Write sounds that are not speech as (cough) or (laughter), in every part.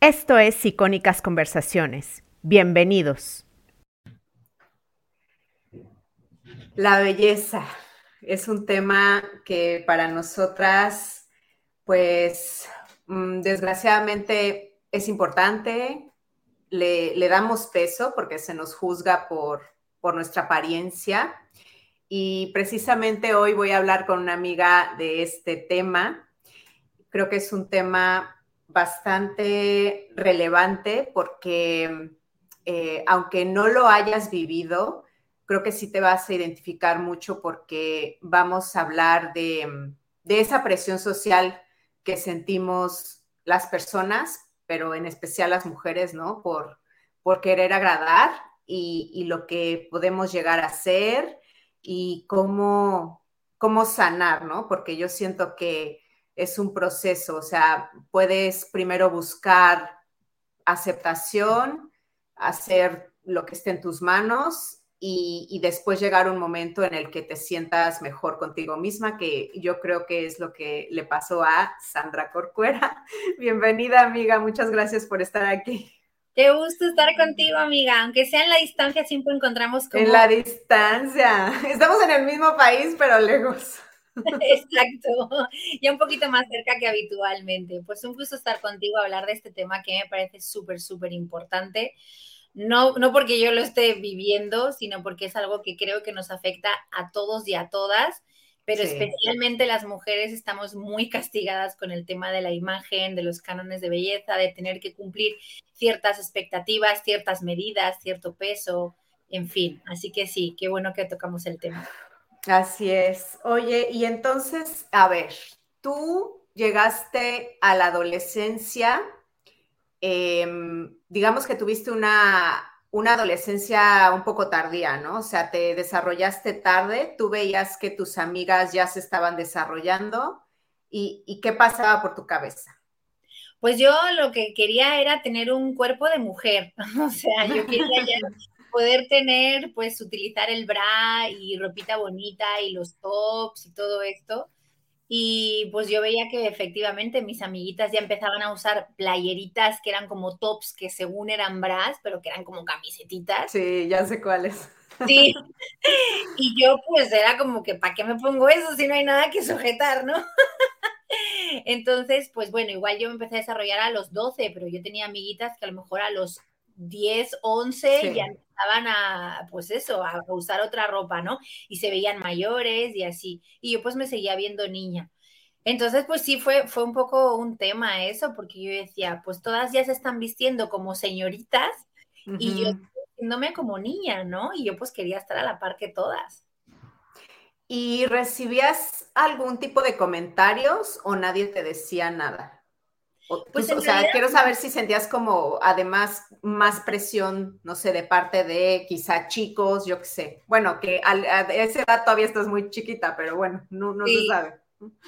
Esto es Icónicas Conversaciones. Bienvenidos. La belleza es un tema que para nosotras, pues, mm, desgraciadamente es importante. Le, le damos peso porque se nos juzga por, por nuestra apariencia. Y precisamente hoy voy a hablar con una amiga de este tema. Creo que es un tema bastante relevante porque eh, aunque no lo hayas vivido, creo que sí te vas a identificar mucho porque vamos a hablar de, esa presión social que sentimos las personas, pero en especial las mujeres, ¿no? Por, por querer agradar y, y lo que podemos llegar a hacer y cómo, cómo sanar, ¿no? Porque yo siento que es un proceso, o sea, puedes primero buscar aceptación, hacer lo que esté en tus manos y, después llegar un momento en el que te sientas mejor contigo misma, que yo creo que es lo que le pasó a Sandra Corcuera. (laughs) Bienvenida, amiga, muchas gracias por estar aquí. Qué gusto estar contigo, amiga. Aunque sea en la distancia, siempre encontramos como... En la distancia. Estamos en el mismo país, pero lejos. (laughs) Exacto, ya un poquito más cerca que habitualmente. Pues un gusto estar contigo a hablar de este tema que me parece súper, súper importante. No, no porque yo lo esté viviendo, sino porque es algo que creo que nos afecta a todos y a todas, pero especialmente las mujeres estamos muy castigadas con el tema de la imagen, de los cánones de belleza, de tener que cumplir ciertas expectativas, ciertas medidas, cierto peso, en fin. Así que sí, qué bueno que tocamos el tema. Así es. Oye, y entonces, a ver, tú llegaste a la adolescencia, em, digamos que tuviste una, una adolescencia un poco tardía, ¿no? O sea, te desarrollaste tarde, tú veías que tus amigas ya se estaban desarrollando y, y qué pasaba por tu cabeza. Pues yo lo que quería era tener un cuerpo de mujer, (laughs) o sea, yo quería ya (laughs) poder tener, pues, utilizar el bra y ropita bonita y los tops y todo esto. Y pues yo veía que efectivamente mis amiguitas ya empezaban a usar playeritas que eran como tops que según eran bras, pero que eran como camisetitas. Sí, ya sé cuáles. Sí. (laughs) Y yo pues era como que, ¿para qué me pongo eso si no hay nada que sujetar, no? (laughs) Entonces, pues bueno, igual yo me empecé a desarrollar a los 12, pero yo tenía amiguitas que a lo mejor a los 10, 11 ya empezaban a, pues eso, a usar otra ropa, ¿no? Y se veían mayores y así. Y yo pues me seguía viendo niña. Entonces, pues sí, fue, fue un poco un tema eso, porque yo decía, pues todas ya se están vistiendo como señoritas y yo vistiéndome como niña, ¿no? Y yo pues quería estar a la par que todas. ¿Y recibías algún tipo de comentarios o nadie te decía nada? Pues, o, sea, quiero saber si sentías como además más presión, no sé, de parte de quizá chicos, yo qué sé. Bueno, que a, esa edad todavía estás muy chiquita, pero bueno, no, no se sabe.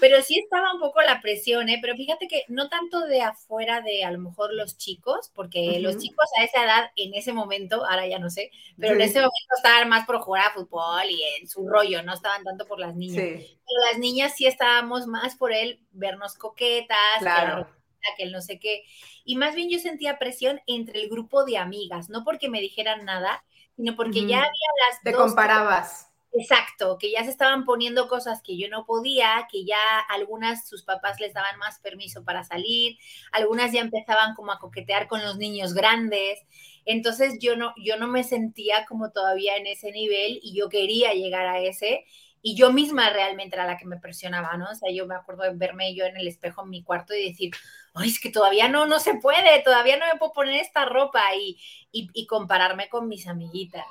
Pero sí estaba un poco la presión, ¿eh? Pero fíjate que no tanto de afuera de a lo mejor los chicos, porque los chicos a esa edad, en ese momento, ahora ya no sé, pero en ese momento estaban más por jugar a fútbol y en su rollo, no estaban tanto por las niñas. Pero las niñas sí estábamos más por él vernos coquetas, claro que el no sé qué. Y más bien yo sentía presión entre el grupo de amigas, no porque me dijeran nada, sino porque ya había las... Te comparabas. Exacto, que ya se estaban poniendo cosas que yo no podía, que ya algunas sus papás les daban más permiso para salir, algunas ya empezaban como a coquetear con los niños grandes. Entonces yo no, yo no me sentía como todavía en ese nivel y yo quería llegar a ese y yo misma realmente era la que me presionaba, ¿no? O sea, yo me acuerdo de verme yo en el espejo en mi cuarto y decir, ay, es que todavía no, no se puede, todavía no me puedo poner esta ropa y, y, compararme con mis amiguitas.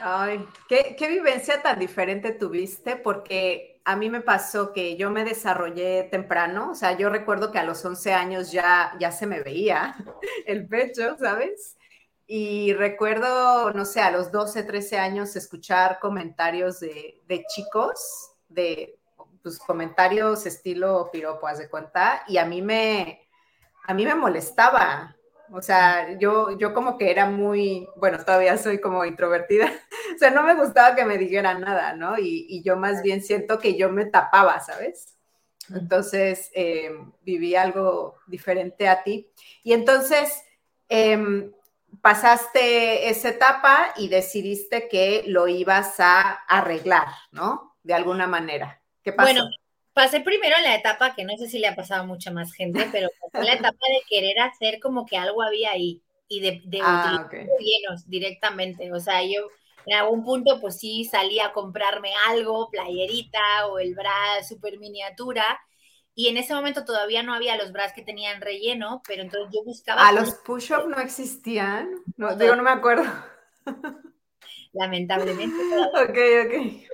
Ay, ¿qué, ¿qué, vivencia tan diferente tuviste, porque a mí me pasó que yo me desarrollé temprano, o sea, yo recuerdo que a los 11 años ya, ya se me veía (laughs) el pecho, ¿sabes? Y recuerdo, no sé, a los 12, 13 años escuchar comentarios de, de chicos, de pues, comentarios estilo piropo, haz de cuenta, y a mí me, a mí me molestaba. O sea, yo, yo como que era muy, bueno, todavía soy como introvertida, (laughs) o sea, no me gustaba que me dijeran nada, ¿no? Y, y yo más bien siento que yo me tapaba, ¿sabes? Entonces, eh, viví algo diferente a ti. Y entonces, em, pasaste esa etapa y decidiste que lo ibas a arreglar, ¿no? De alguna manera. Bueno, pasé primero en la etapa que no sé si le ha pasado a mucha más gente, (laughs) pero pasé la etapa de querer hacer como que algo había ahí y de, de Ah, utilizar llenos directamente. O sea, yo en algún punto pues sí salí a comprarme algo, playerita o el bra super miniatura. Y en ese momento todavía no había los bras que tenían relleno, pero entonces yo buscaba... Ah, los push-up no existían. No, digo, no me acuerdo. Lamentablemente. (laughs) Ok, ok.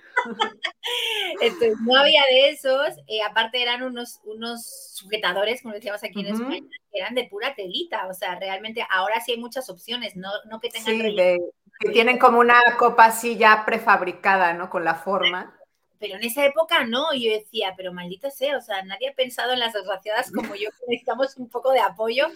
Entonces, no había de esos. eh, aparte eran unos, unos sujetadores, como decíamos aquí en. España, que eran de pura telita. O sea, realmente ahora sí hay muchas opciones, no, no que tengan Sí, relleno, de, que tienen como una copa así ya prefabricada, ¿no? Con la forma. Pero en esa época no, y yo decía, pero maldita sea, o sea, nadie ha pensado en las desgraciadas como yo, que necesitamos un poco de apoyo.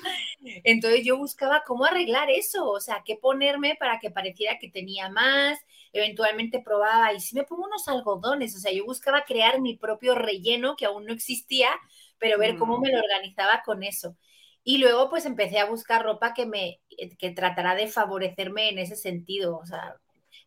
Entonces yo buscaba cómo arreglar eso, o sea, qué ponerme para que pareciera que tenía más, eventualmente probaba, y si me pongo unos algodones, o sea, yo buscaba crear mi propio relleno que aún no existía, pero ver cómo me lo organizaba con eso. Y luego pues empecé a buscar ropa que me que tratara de favorecerme en ese sentido, o sea,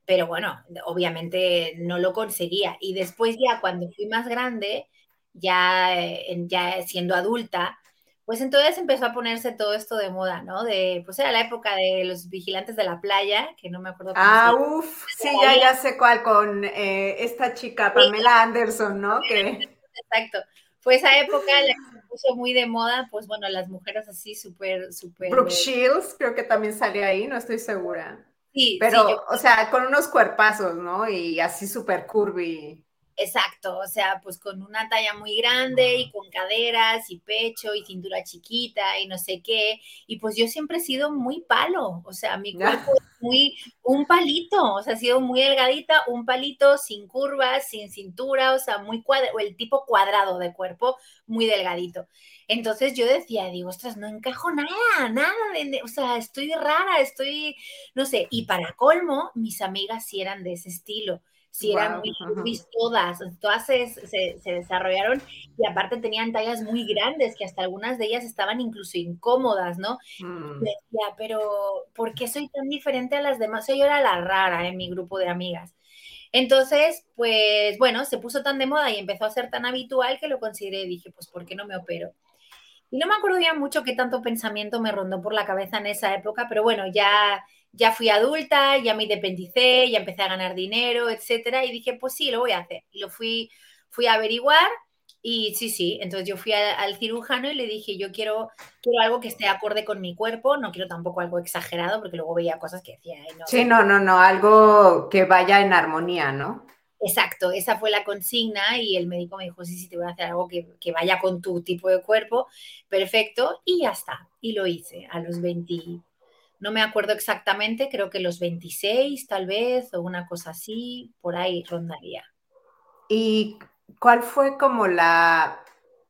pero bueno, obviamente no lo conseguía. Y después ya cuando fui más grande, ya, eh, ya siendo adulta, pues entonces empezó a ponerse todo esto de moda, ¿no? De, pues era la época de los vigilantes de la playa, que no me acuerdo cómo Ah, uff, sí, ya, ya sé cuál, con eh, esta chica, Pamela Anderson, ¿no? Que, Exacto. Fue esa época en la que se puso muy de moda, pues bueno, las mujeres así súper, súper... Brooke Shields, creo que también sale ahí, no estoy segura. Sí, Pero, sí, yo- o sea, con unos cuerpazos, ¿no? Y así súper curvy. Exacto, o sea, pues con una talla muy grande y con caderas y pecho y cintura chiquita y no sé qué. Y pues yo siempre he sido muy palo, o sea, mi cuerpo es muy un palito, o sea, he sido muy delgadita, un palito sin curvas, sin cintura, o sea, muy cuadrado, o el tipo cuadrado de cuerpo, muy delgadito. Entonces yo decía, digo, ostras, no encajo nada, nada, de- de- o sea, estoy rara, estoy, no sé, y para colmo, mis amigas sí eran de ese estilo sí eran curvis todas, todas se, se, se desarrollaron y aparte tenían tallas muy grandes que hasta algunas de ellas estaban incluso incómodas, ¿no? Mm. Decía, pero ¿por qué soy tan diferente a las demás? O sea, yo era la rara en mi grupo de amigas. Entonces, pues bueno, se puso tan de moda y empezó a ser tan habitual que lo consideré y dije, pues ¿por qué no me opero? Y no me acuerdo ya mucho qué tanto pensamiento me rondó por la cabeza en esa época, pero bueno, ya, ya fui adulta, ya me independicé, ya empecé a ganar dinero, etcétera, y dije, pues sí, lo voy a hacer. Y lo fui, fui a averiguar y sí, sí, entonces yo fui a- al cirujano y le dije, yo quiero, quiero algo que esté acorde con mi cuerpo, no quiero tampoco algo exagerado, porque luego veía cosas que decía, "Ay, no, Sí, no, no, no, algo que vaya en armonía, ¿no? Exacto, esa fue la consigna y el médico me dijo, sí, sí, te voy a hacer algo que, que vaya con tu tipo de cuerpo, perfecto, y ya está. Y lo hice a los 20, no me acuerdo exactamente, creo que los 26 tal vez, o una cosa así, por ahí rondaría. ¿Y cuál fue como la,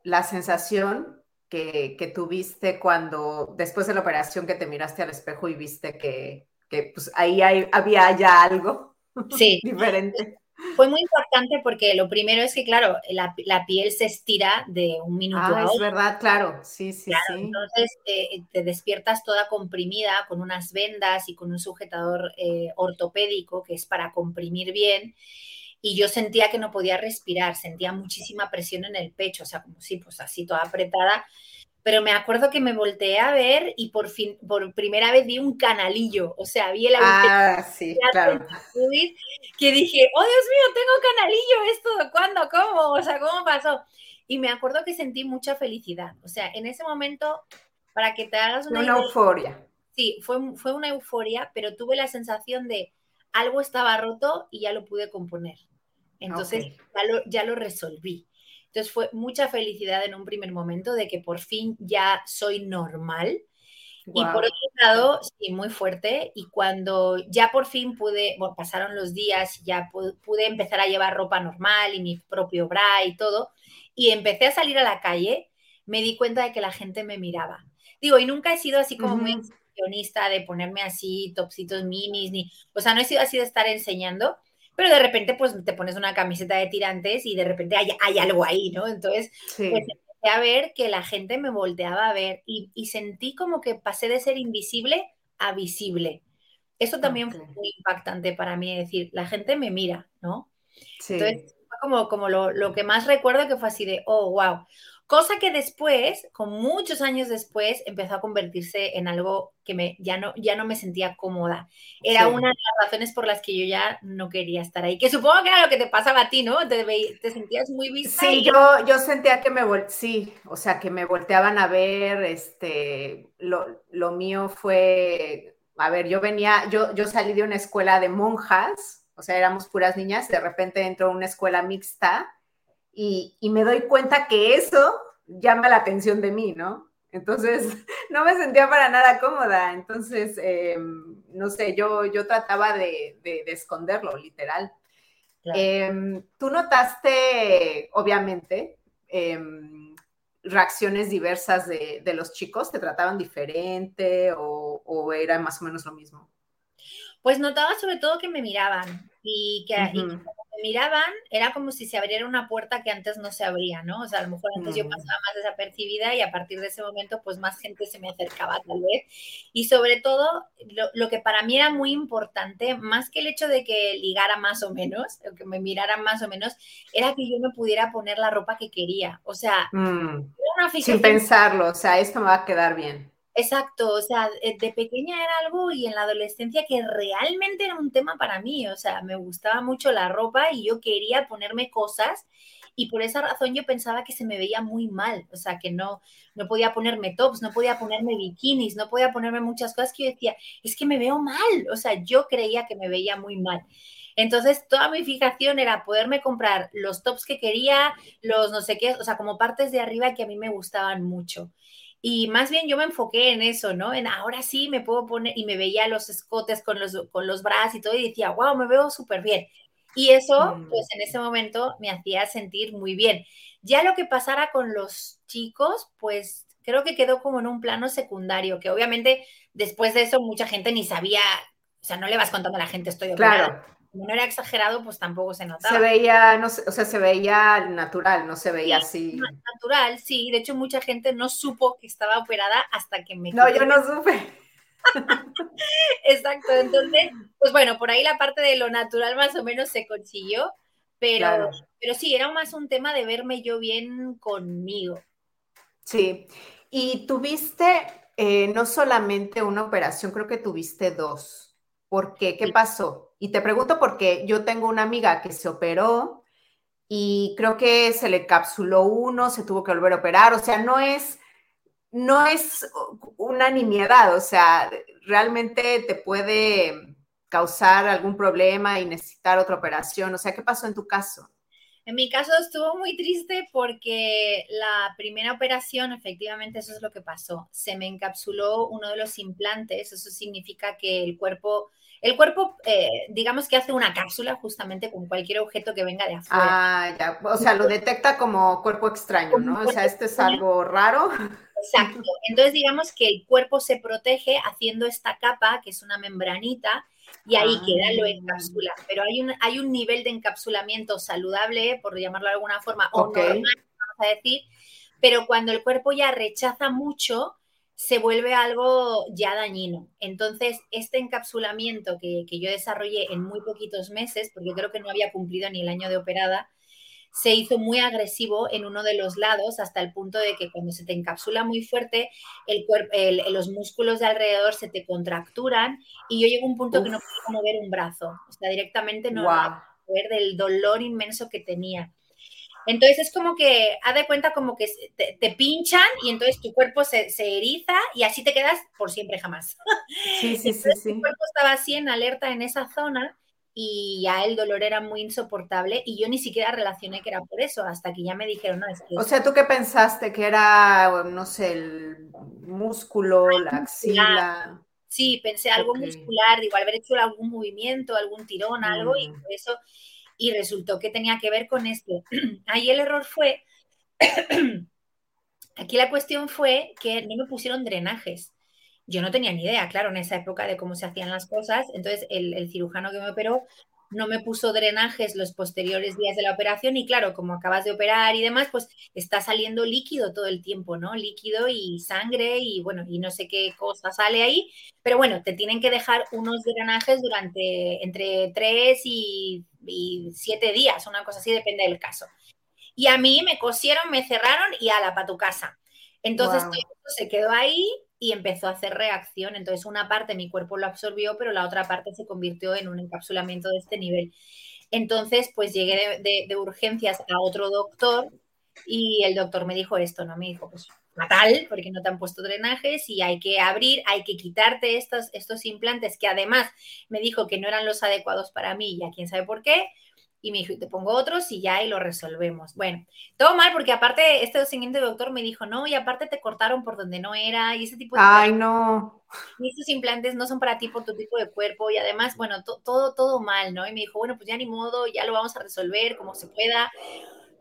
la sensación que, que tuviste cuando, después de la operación, que te miraste al espejo y viste que, que pues ahí hay- había ya algo Sí, (laughs) diferente? Fue muy impactante porque lo primero es que, claro, la, la piel se estira de un minuto Ah, a es otro. verdad, claro, sí, sí, Claro, sí. entonces eh, te despiertas toda comprimida con unas vendas y con un sujetador eh, ortopédico que es para comprimir bien. Y yo sentía que no podía respirar, sentía muchísima presión en el pecho, o sea, como si, pues así toda apretada. Pero me acuerdo que me volteé a ver y por fin, por primera vez vi un canalillo, o sea, vi el Ah, sí, claro. pubis, que dije, oh Dios mío, tengo canalillo, ¿esto cuándo? ¿Cómo? O sea, ¿cómo pasó? Y me acuerdo que sentí mucha felicidad. O sea, en ese momento, para que te hagas una, Una idea, euforia. sí, fue, fue una euforia, pero tuve la sensación de algo estaba roto y ya lo pude componer. Entonces, ya, lo, ya lo resolví. Entonces fue mucha felicidad en un primer momento de que por fin ya soy normal. Y por otro lado, sí, muy fuerte. Y cuando ya por fin pude, bueno, pasaron los días, ya pude, pude empezar a llevar ropa normal y mi propio bra y todo, y empecé a salir a la calle, me di cuenta de que la gente me miraba. Digo, y nunca he sido así como muy Ujú. exhibicionista de ponerme así topsitos minis, ni, o sea, no he sido así de estar enseñando, pero de repente pues te pones una camiseta de tirantes y de repente hay, hay algo ahí, ¿no? Entonces, pues empecé a ver que la gente me volteaba a ver y, y, sentí como que pasé de ser invisible a visible. Eso también fue muy impactante para mí, decir, la gente me mira, ¿no? Sí. Entonces, fue como, como lo, lo que más recuerdo que fue así de, oh, wow. Cosa que después, con muchos años después, empezó a convertirse en algo que me, ya, no, ya no me sentía cómoda. Era una de las razones por las que yo ya no quería estar ahí. Que supongo que era lo que te pasaba a ti, ¿no? Te, te sentías muy vista. Sí, yo, yo sentía que me, sí, o sea, que me volteaban a ver, este, lo, lo mío fue, a ver, yo venía, yo, yo salí de una escuela de monjas, o sea, éramos puras niñas, de repente entró a una escuela mixta y, me doy cuenta que eso llama la atención de mí, ¿no? Entonces, (laughs) no me sentía para nada cómoda. Entonces, em, no sé, yo, yo trataba de, esconderlo, literal. Em, ¿Tú notaste, obviamente, em, reacciones diversas de, los chicos? ¿Te trataban diferente o, era más o menos lo mismo? Pues notaba sobre todo que me miraban y que, miraban, era como si se abriera una puerta que antes no se abría, ¿no? O sea, a lo mejor antes yo mm. pasaba más desapercibida y a partir de ese momento, pues más gente se me acercaba tal vez. Y sobre todo, lo, que para mí era muy importante, más que el hecho de que ligara más o menos, o que me miraran más o menos, era que yo me pudiera poner la ropa que quería. O sea, mm. sin pensarlo, o sea, esto me va a quedar bien. Exacto, o sea, eh, de pequeña era algo y en la adolescencia que realmente era un tema para mí, o sea, me gustaba mucho la ropa y yo quería ponerme cosas y por esa razón yo pensaba que se me veía muy mal, o sea, que no, no podía ponerme tops, no podía ponerme bikinis, no podía ponerme muchas cosas que yo decía, es que me veo mal, o sea, yo creía que me veía muy mal. Entonces, toda mi fijación era poderme comprar los tops que quería, los no sé qué, o sea, como partes de arriba que a mí me gustaban mucho. Y más bien yo me enfoqué en eso, ¿no? En ahora sí me puedo poner, y me veía los escotes con los, con los brazos y todo, y decía, wow, me veo súper bien. Y eso, mm. pues en ese momento me hacía sentir muy bien. Ya lo que pasara con los chicos, pues creo que quedó como en un plano secundario, que obviamente después de eso mucha gente ni sabía, o sea, no le vas contando a la gente estoy operada. Claro no era exagerado, pues tampoco se notaba. Se veía, no o sea, se veía natural, no se veía así. Natural, sí. De hecho, mucha gente no supo que estaba operada hasta que me. No, yo no supe. (laughs) Exacto. Entonces, pues bueno, por ahí la parte de lo natural más o menos se consiguió, pero, pero sí, era más un tema de verme yo bien conmigo. Sí. Y tuviste eh, no solamente una operación, creo que tuviste dos. ¿Por qué? ¿Qué pasó? Y te pregunto porque yo tengo una amiga que se operó y creo que se le capsuló uno, se tuvo que volver a operar, o sea, no es, no es una nimiedad, o sea, realmente te puede causar algún problema y necesitar otra operación, o sea, ¿qué pasó en tu caso? En mi caso estuvo muy triste porque la primera operación, efectivamente, eso es lo que pasó. Se me encapsuló uno de los implantes, eso significa que el cuerpo el cuerpo, eh, digamos que hace una cápsula justamente con cualquier objeto que venga de afuera. Ah, ya. O sea, lo detecta como cuerpo extraño, ¿no? O sea, esto es algo raro. Exacto. Entonces, digamos que el cuerpo se protege haciendo esta capa, que es una membranita, y ahí queda lo ah. encapsula. Pero hay un, hay un nivel de encapsulamiento saludable, por llamarlo de alguna forma, o normal, vamos a decir, pero cuando el cuerpo ya rechaza mucho, se vuelve algo ya dañino. Entonces, este encapsulamiento que, yo desarrollé en muy poquitos meses, porque creo que no había cumplido ni el año de operada, se hizo muy agresivo en uno de los lados hasta el punto de que cuando se te encapsula muy fuerte, el cuerpo, los músculos de alrededor se te contracturan y yo llego a un punto que no puedo mover un brazo, o sea, directamente no puedo ver del dolor inmenso que tenía. Entonces es como que, haz de cuenta como que te, pinchan y entonces tu cuerpo se, eriza y así te quedas por siempre jamás. Sí, sí, (laughs) sí, sí. Tu cuerpo estaba así en alerta en esa zona y ya el dolor era muy insoportable y yo ni siquiera relacioné que era por eso, hasta que ya me dijeron, no, es que... O sea, ¿tú qué pensaste? ¿Que era, no sé, el músculo, la axila? Sí, pensé algo muscular, digo, haber hecho algún movimiento, algún tirón, algo, y mm. por eso y resultó que tenía que ver con esto. (clears throat) Ahí el error fue, (clears throat) aquí la cuestión fue que no me pusieron drenajes. Yo no tenía ni idea, claro, en esa época de cómo se hacían las cosas. Entonces, el, cirujano que me operó, no me puso drenajes los posteriores días de la operación y claro, como acabas de operar y demás, pues está saliendo líquido todo el tiempo, ¿no? Líquido y sangre y bueno, y no sé qué cosa sale ahí, pero bueno, te tienen que dejar unos drenajes durante entre tres y, siete días, una cosa así, depende del caso. Y a mí me cosieron, me cerraron y ala, para tu casa. Entonces todo se quedó ahí y empezó a hacer reacción. Entonces, una parte mi cuerpo lo absorbió, pero la otra parte se convirtió en un encapsulamiento de este nivel. Entonces, pues llegué de, urgencias a otro doctor y el doctor me dijo esto, ¿no? Me dijo, pues fatal, porque no te han puesto drenajes y hay que abrir, hay que quitarte estos, estos implantes que además me dijo que no eran los adecuados para mí, ya quién sabe por qué, y me dijo, te pongo otros y ya y lo resolvemos. Bueno, todo mal porque aparte este siguiente doctor me dijo, no, y aparte te cortaron por donde no era y ese tipo de... Ay, no. Y estos implantes no son para ti por tu tipo de cuerpo y además, bueno, todo, todo mal, ¿no? Y me dijo, bueno, pues ya ni modo, ya lo vamos a resolver como se pueda.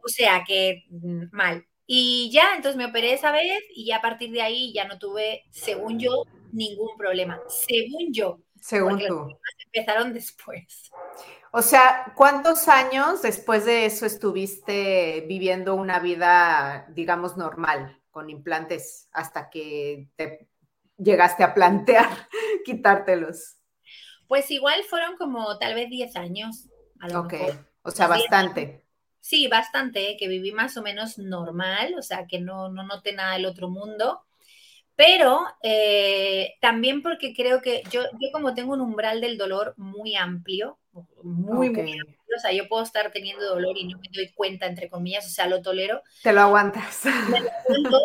O sea que mm, mal. Y ya, entonces me operé esa vez y ya a partir de ahí ya no tuve, según yo, ningún problema. Según yo. Según tú. empezaron después. O sea, ¿cuántos años después de eso estuviste viviendo una vida, digamos, normal, con implantes, hasta que te llegaste a plantear (laughs) quitártelos? Pues igual fueron como tal vez 10 años. A ok, o sea, bastante. Sí, bastante, que viví más o menos normal, o sea, que no, no noté nada del otro mundo. Pero eh, también porque creo que yo, yo como tengo un umbral del dolor muy amplio, muy, muy amplio, o sea, yo puedo estar teniendo dolor y no me doy cuenta, entre comillas, o sea, lo tolero. Te lo aguantas. Me lo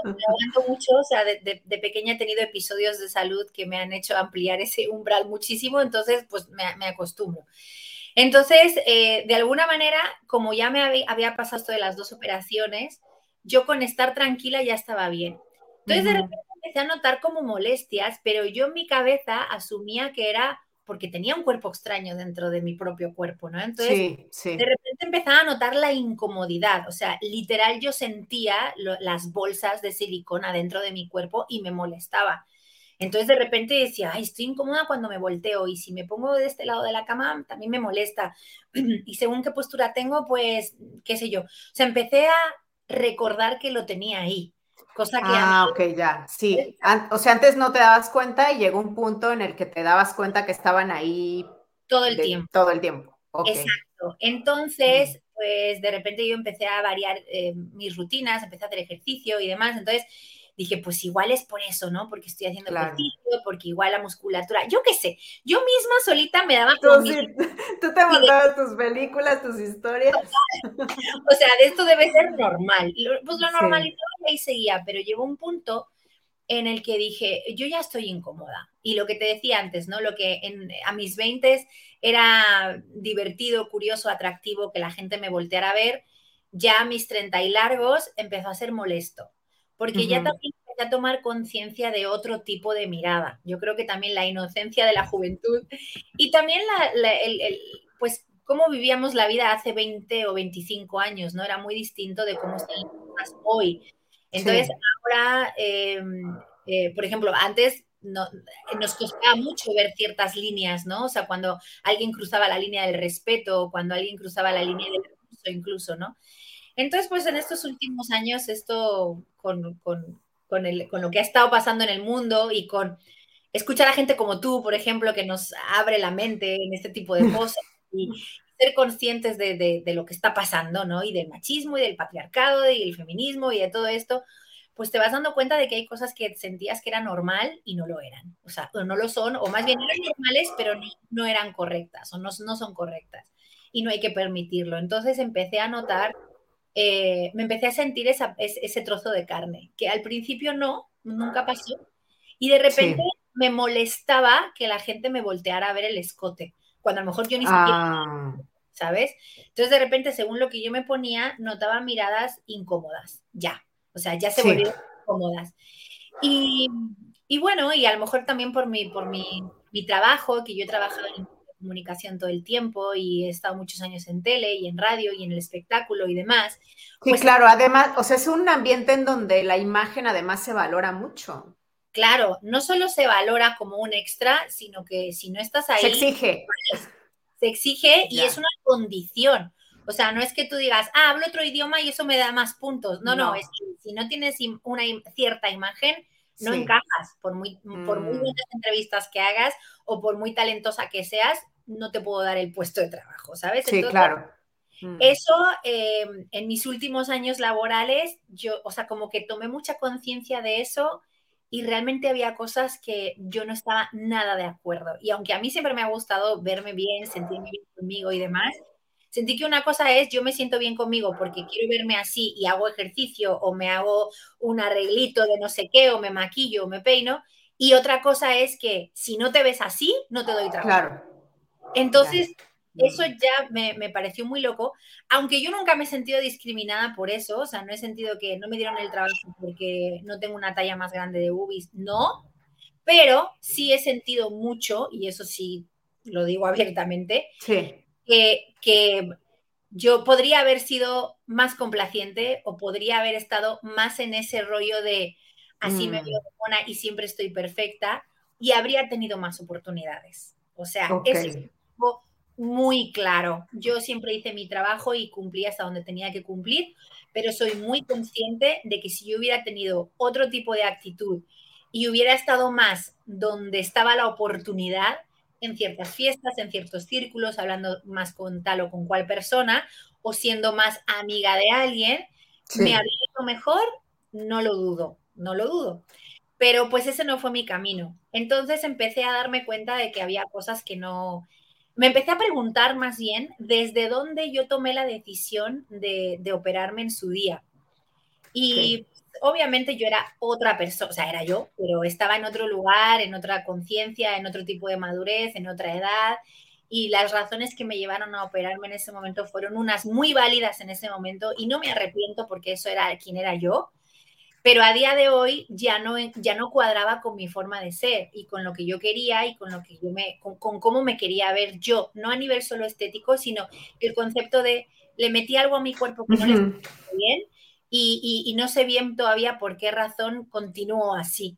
aguanto, mucho, o sea, de, de, pequeña he tenido episodios de salud que me han hecho ampliar ese umbral muchísimo, entonces pues me, me acostumbro. Entonces, eh, de alguna manera, como ya me había, había pasado esto de las dos operaciones, yo con estar tranquila ya estaba bien. Entonces, de repente empecé a notar como molestias, pero yo en mi cabeza asumía que era porque tenía un cuerpo extraño dentro de mi propio cuerpo, ¿no? Entonces, de repente empezaba a notar la incomodidad, o sea, literal yo sentía las bolsas de silicona dentro de mi cuerpo y me molestaba. Entonces de repente decía, ay, estoy incómoda cuando me volteo y si me pongo de este lado de la cama también me molesta. (clears throat) Y según qué postura tengo, pues, qué sé yo. O sea, empecé a recordar que lo tenía ahí. Cosa que ah, ok, ya, sí. O sea, antes no te dabas cuenta y llegó un punto en el que te dabas cuenta que estaban ahí todo el tiempo. Todo el tiempo. Exacto. Entonces, pues de repente yo empecé a variar eh, mis rutinas, empecé a hacer ejercicio y demás. Entonces, dije, pues igual es por eso, ¿no? Porque estoy haciendo ejercicio, porque igual la musculatura, yo qué sé, yo misma solita me daba Tú, (laughs) tú te mandabas tus películas, tus historias. (laughs) o sea, de esto debe ser normal. Pues lo normal y todo ahí seguía, pero llegó un punto en el que dije, yo ya estoy incómoda. Y lo que te decía antes, ¿no? Lo que en, a mis 20 era divertido, curioso, atractivo, que la gente me volteara a ver, ya a mis 30 y largos empezó a ser molesto porque ya también empecé a tomar conciencia de otro tipo de mirada. Yo creo que también la inocencia de la juventud y también la, el, pues cómo vivíamos la vida hace 20 o 25 años, ¿no? Era muy distinto de cómo están las hoy. Entonces, ahora, em, eh, por ejemplo, antes no, nos costaba mucho ver ciertas líneas, ¿no? O sea, cuando alguien cruzaba la línea del respeto, cuando alguien cruzaba la línea del abuso incluso, ¿no? Entonces, pues en estos últimos años, esto con, con, con, el, con lo que ha estado pasando en el mundo y con escuchar a gente como tú, por ejemplo, que nos abre la mente en este tipo de (laughs) cosas y ser conscientes de, de, de, lo que está pasando, ¿no? Y del machismo y del patriarcado y del feminismo y de todo esto, pues te vas dando cuenta de que hay cosas que sentías que eran normal y no lo eran. O sea, no lo son, o más bien eran normales, pero no, no eran correctas o no, no son correctas. Y no hay que permitirlo. Entonces empecé a notar eh, me empecé a sentir ese trozo de carne, que al principio no, nunca pasó, y de repente me molestaba que la gente me volteara a ver el escote, cuando a lo mejor yo ni siquiera, ah. ¿sabes? Entonces de repente, según lo que yo me ponía, notaba miradas incómodas, ya, o sea, ya se volvieron incómodas. Y, y, bueno, y a lo mejor también por mi, por mi, mi trabajo, que yo he trabajado en comunicación todo el tiempo y he estado muchos años en tele y en radio y en el espectáculo y demás. Sí, pues claro, además, o sea, es un ambiente en donde la imagen además se valora mucho. Claro, no solo se valora como un extra, sino que si no estás ahí... Se exige. Se exige y es una condición. O sea, no es que tú digas, ah, hablo otro idioma y eso me da más puntos. No, no, es que si no tienes una cierta imagen, no encajas. Por muy, por muy mm. buenas entrevistas que hagas o por muy talentosa que seas, no te puedo dar el puesto de trabajo, ¿sabes? Sí, claro. Mm. Eso, eh, en mis últimos años laborales, yo, o sea, como que tomé mucha conciencia de eso y realmente había cosas que yo no estaba nada de acuerdo. Y aunque a mí siempre me ha gustado verme bien, sentirme bien conmigo y demás, sentí que una cosa es yo me siento bien conmigo porque quiero verme así y hago ejercicio o me hago un arreglito de no sé qué o me maquillo o me peino. Y otra cosa es que si no te ves así, no te doy trabajo. Claro. Entonces, eso ya me, me, pareció muy loco, aunque yo nunca me he sentido discriminada por eso, o sea, no he sentido que no me dieron el trabajo porque no tengo una talla más grande de ubis, no, pero sí he sentido mucho, y eso sí lo digo (laughs) abiertamente, sí que, yo podría haber sido más complaciente o podría haber estado más en ese rollo de así me mm. veo buena y siempre estoy perfecta y habría tenido más oportunidades. O sea, eso muy claro. Yo siempre hice mi trabajo y cumplí hasta donde tenía que cumplir, pero soy muy consciente de que si yo hubiera tenido otro tipo de actitud y hubiera estado más donde estaba la oportunidad, en ciertas fiestas, en ciertos círculos, hablando más con tal o con cual persona, o siendo más amiga de alguien, me habría ido mejor, no lo dudo, no lo dudo. Pero pues ese no fue mi camino. Entonces empecé a darme cuenta de que había cosas que no... Me empecé a preguntar más bien desde dónde yo tomé la decisión de, de operarme en su día. Y obviamente yo era otra persona, o sea, era yo, pero estaba en otro lugar, en otra conciencia, en otro tipo de madurez, en otra edad. Y las razones que me llevaron a operarme en ese momento fueron unas muy válidas en ese momento y no me arrepiento porque eso era quien era yo. Pero a día de hoy ya no, ya no cuadraba con mi forma de ser y con lo que yo quería y con lo que yo me, con, cómo me quería ver yo, no a nivel solo estético, sino el concepto de le metí algo a mi cuerpo que no le bien y, no sé bien todavía por qué razón continúo así.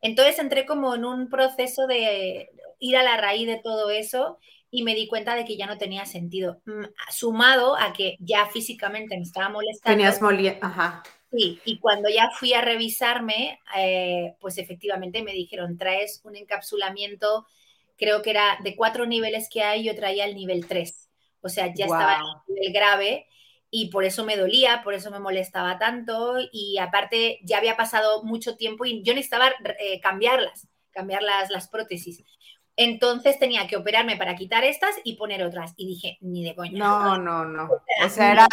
Entonces entré como en un proceso de ir a la raíz de todo eso y me di cuenta de que ya no tenía sentido. Mm, sumado a que ya físicamente me estaba molestando. Tenías molía, ajá. Sí, y cuando ya fui a revisarme, eh, pues efectivamente me dijeron, traes un encapsulamiento, creo que era de cuatro niveles que hay, yo traía el nivel 3. O sea, ya estaba en el nivel grave y por eso me dolía, por eso me molestaba tanto y aparte ya había pasado mucho tiempo y yo necesitaba eh, cambiarlas, cambiar las, prótesis. Entonces tenía que operarme para quitar estas y poner otras. Y dije, ni de coña. No, no, no. O sea, era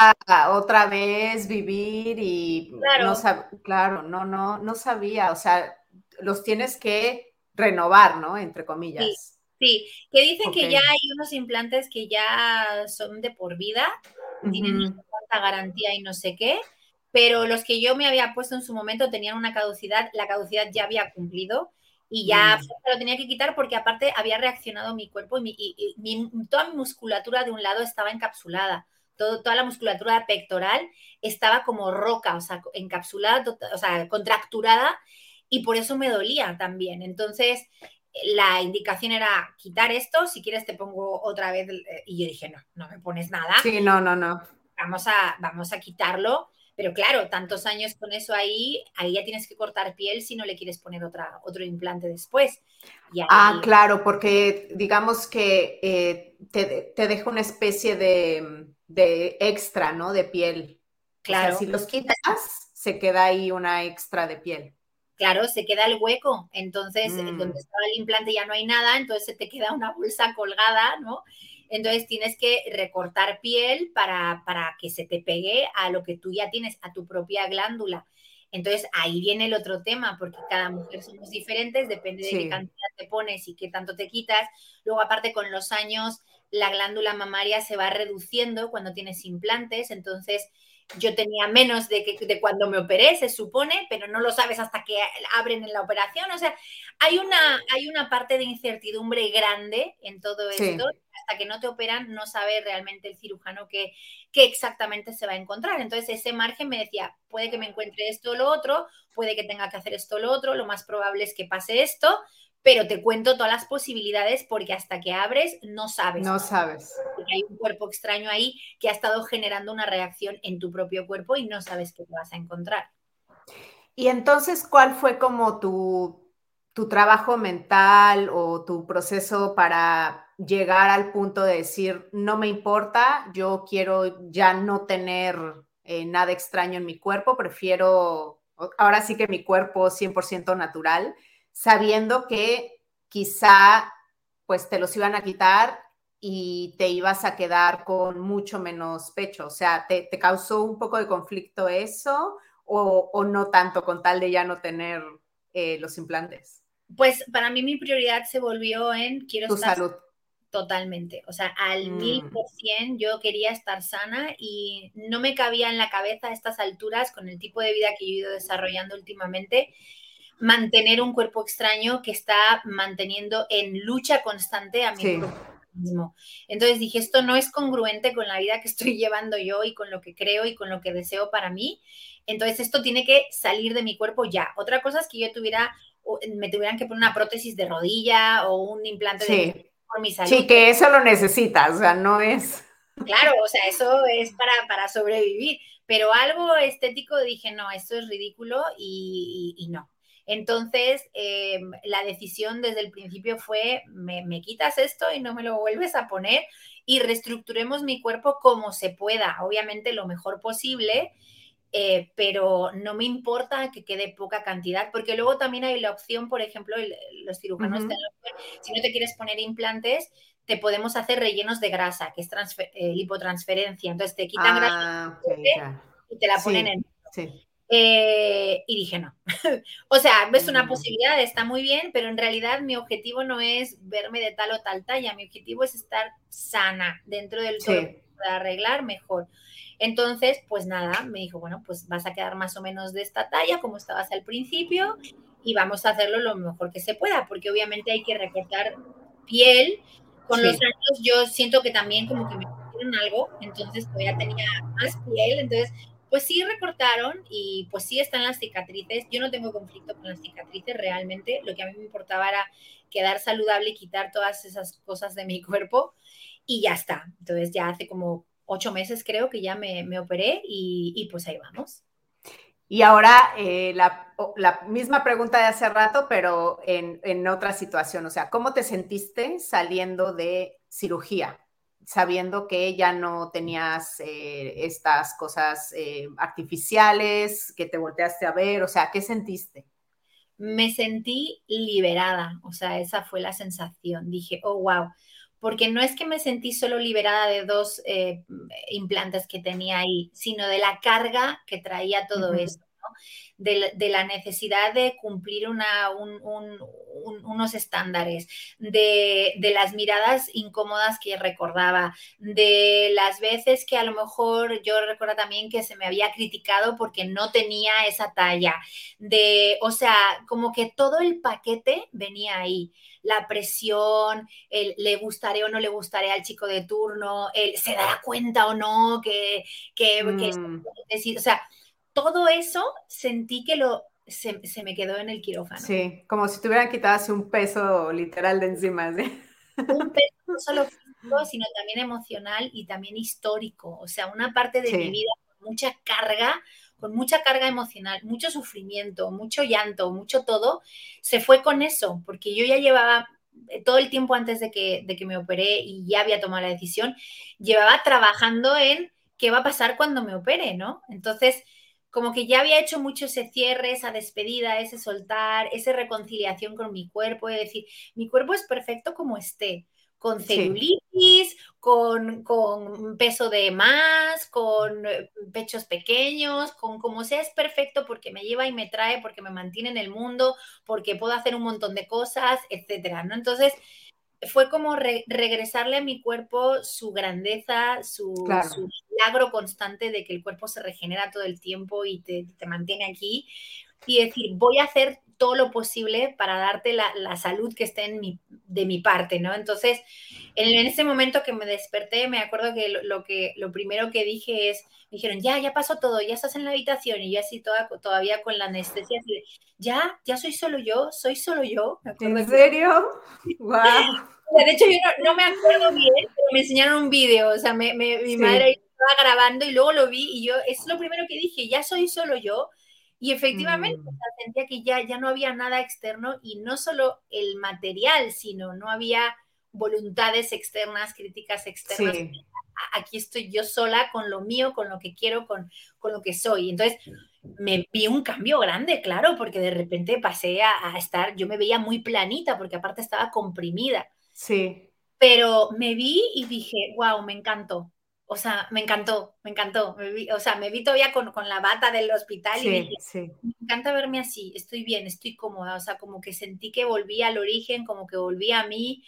otra vez vivir y claro. no claro, no, no, no sabía. O sea, los tienes que renovar, ¿no? Entre comillas. Sí, que dicen que ya hay unos implantes que ya son de por vida, tienen tanta garantía y no sé qué, pero los que yo me había puesto en su momento tenían una caducidad, la caducidad ya había cumplido y ya mm. lo tenía que quitar porque aparte había reaccionado mi cuerpo y, toda mi musculatura de un lado estaba encapsulada. toda la musculatura pectoral estaba como roca, o sea, encapsulada, o sea, contracturada y por eso me dolía también. Entonces, la indicación era quitar esto, si quieres te pongo otra vez. Y yo dije, no, no me pones nada. Sí, no, no, no. Vamos a, vamos a quitarlo. Pero claro, tantos años con eso ahí, ahí ya tienes que cortar piel si no le quieres poner otra, otro implante después. Ah, claro, porque digamos que eh, te, te, deja una especie de, de, extra, ¿no? De piel. Claro. si los quitas, se queda ahí una extra de piel claro, se queda el hueco. Entonces, mm. donde estaba el implante ya no hay nada, entonces se te queda una bolsa colgada, ¿no? Entonces tienes que recortar piel para, para que se te pegue a lo que tú ya tienes, a tu propia glándula. Entonces ahí viene el otro tema, porque cada mujer somos diferentes, depende de qué cantidad te pones y qué tanto te quitas. Luego, aparte, con los años, la glándula mamaria se va reduciendo cuando tienes implantes, entonces yo tenía menos de, que, de cuando me operé, se supone, pero no lo sabes hasta que abren en la operación. O sea, hay una, hay una parte de incertidumbre grande en todo esto. Hasta que no te operan, no sabe realmente el cirujano qué, qué exactamente se va a encontrar. Entonces, ese margen me decía, puede que me encuentre esto o lo otro, puede que tenga que hacer esto o lo otro, lo más probable es que pase esto, pero te cuento todas las posibilidades porque hasta que abres no sabes. No sabes. Porque hay un cuerpo extraño ahí que ha estado generando una reacción en tu propio cuerpo y no sabes qué te vas a encontrar. Y entonces, ¿cuál fue como tu, tu trabajo mental o tu proceso para llegar al punto de decir, no me importa, yo quiero ya no tener eh, nada extraño en mi cuerpo, prefiero ahora sí que mi cuerpo 100% natural, sabiendo que quizá pues te los iban a quitar y te ibas a quedar con mucho menos pecho. O sea, ¿te, causó un poco de conflicto eso o, no tanto con tal de ya no tener eh, los implantes? Pues para mí mi prioridad se volvió en quiero tu salud. Totalmente, o sea, al mm. mil por cien yo quería estar sana y no me cabía en la cabeza a estas alturas, con el tipo de vida que yo he ido desarrollando últimamente, mantener un cuerpo extraño que está manteniendo en lucha constante a mi cuerpo mismo. Entonces dije, esto no es congruente con la vida que (laughs) estoy llevando yo y con lo que creo y con lo que deseo para mí. Entonces esto tiene que salir de mi cuerpo ya. Otra cosa es que yo tuviera, me tuvieran que poner una prótesis de rodilla o un implante de por mi salud. Sí, que eso lo necesitas, o sea, no es... Claro, o sea, eso es para, para sobrevivir, pero algo estético dije, no, esto es ridículo y, no. Entonces, em, la decisión desde el principio fue, me, me, quitas esto y no me lo vuelves a poner y reestructuremos mi cuerpo como se pueda, obviamente lo mejor posible, eh, pero no me importa que quede poca cantidad, porque luego también hay la opción, por ejemplo, los cirujanos, si no te quieres poner implantes, te podemos hacer rellenos de grasa, que es eh, lipotransferencia. Entonces te quitan grasa ah, y te la ponen en... Eh, y dije no. (laughs) o sea, es una mm. posibilidad, está muy bien, pero en realidad mi objetivo no es verme de tal o tal talla, mi objetivo es estar sana dentro del cuerpo, para arreglar mejor. Entonces, pues nada, me dijo, bueno, pues vas a quedar más o menos de esta talla como estabas al principio y vamos a hacerlo lo mejor que se pueda, porque obviamente hay que recortar piel. Con los años yo siento que también como que me hicieron algo, entonces todavía tenía más piel, entonces pues sí recortaron y pues sí están las cicatrices. Yo no tengo conflicto con las cicatrices realmente, lo que a mí me importaba era quedar saludable y quitar todas esas cosas de mi (laughs) cuerpo y ya está. Entonces ya hace como ocho meses creo que ya me, operé y, pues ahí vamos. Y ahora eh, la, misma pregunta de hace rato, pero en, otra situación. O sea, ¿cómo te sentiste saliendo de cirugía? Sabiendo que ya no tenías eh, estas cosas eh, artificiales, que te volteaste a ver, o sea, ¿qué sentiste? Me sentí liberada, o sea, esa fue la sensación. Dije, oh, wow, porque no es que me sentí solo liberada de dos eh, implantes que tenía ahí, sino de la carga que traía todo esto. De, la necesidad de cumplir una, unos estándares, de, de, las miradas incómodas que recordaba, de las veces que a lo mejor yo recuerdo también que se me había criticado porque no tenía esa talla, de, o sea, como que todo el paquete venía ahí la presión, el le gustaré o no le gustaré al chico de turno, el se dará cuenta o no que, que, mm. o sea, todo eso sentí que lo, se, me quedó en el quirófano. Sí, como si te hubieran quitado así un peso literal de encima. Un peso no solo (laughs) físico, sino también emocional y también histórico. O sea, una parte de mi vida con mucha carga, con mucha carga emocional, mucho sufrimiento, mucho llanto, mucho todo, se fue con eso, porque yo ya llevaba eh, todo el tiempo antes de que, de que me operé y ya había tomado la decisión, llevaba trabajando en qué va a pasar cuando me opere, ¿no? Entonces, como que ya había hecho mucho ese cierre, esa despedida, ese soltar, esa reconciliación con mi cuerpo, de decir, mi cuerpo es perfecto como esté, con celulitis, con, con, peso de más, con eh, pechos pequeños, con como sea es perfecto porque me lleva y me trae, porque me mantiene en el mundo, porque puedo hacer un montón de cosas, etcétera, ¿no? Entonces, fue como regresarle a mi cuerpo su grandeza, su, milagro constante de que el cuerpo se regenera todo el tiempo y te, te mantiene aquí y decir, voy a hacer todo lo posible para darte la, la salud que esté en mi, de mi parte, ¿no? Entonces, en, ese momento que me desperté, me acuerdo que lo, que lo primero que dije es, me dijeron, ya, ya pasó todo, ya estás en la habitación y yo así toda, todavía con la anestesia, así, ya, ya soy solo yo, soy solo yo. ¿En serio? ¡Wow! (laughs) De hecho, yo no, me acuerdo bien, pero me enseñaron un video, o sea, me, mi madre estaba grabando y luego lo vi y yo, es lo primero que dije, ya soy solo yo. Y efectivamente, mm. sentía que ya, ya no había nada externo y no solo el material, sino no había voluntades externas, críticas externas. Aquí estoy yo sola con lo mío, con lo que quiero, con, con lo que soy. Entonces, me vi un cambio grande, claro, porque de repente pasé a, estar, yo me veía muy planita, porque aparte estaba comprimida. Sí. Pero me vi y dije, wow, me encantó. O sea, me encantó, me encantó. o sea, me vi todavía con, con la bata del hospital y dije, me encanta verme así, estoy bien, estoy cómoda. O sea, como que sentí que volví al origen, como que volví a mí.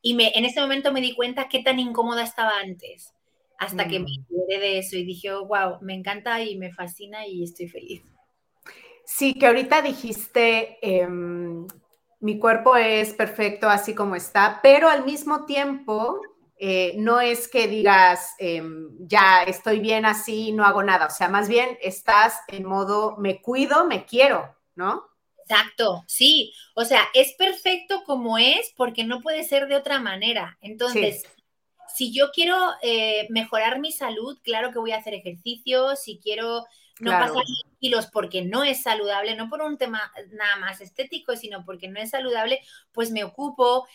Y me, en ese momento me di cuenta qué tan incómoda estaba antes, hasta que me mm. liberé de eso y dije, wow, me encanta y me fascina y estoy feliz. Sí, que ahorita dijiste, em, mi cuerpo es perfecto así como está, pero al mismo tiempo eh, no es que digas, em, ya estoy bien así, no hago nada, o sea, más bien estás en modo, me cuido, me quiero, ¿no? Exacto, sí, o sea, es perfecto como es porque no puede ser de otra manera. Entonces, si yo quiero eh, mejorar mi salud, claro que voy a hacer ejercicio, si quiero no pasar kilos porque no es saludable, no por un tema nada más estético, sino porque no es saludable, pues me ocupo.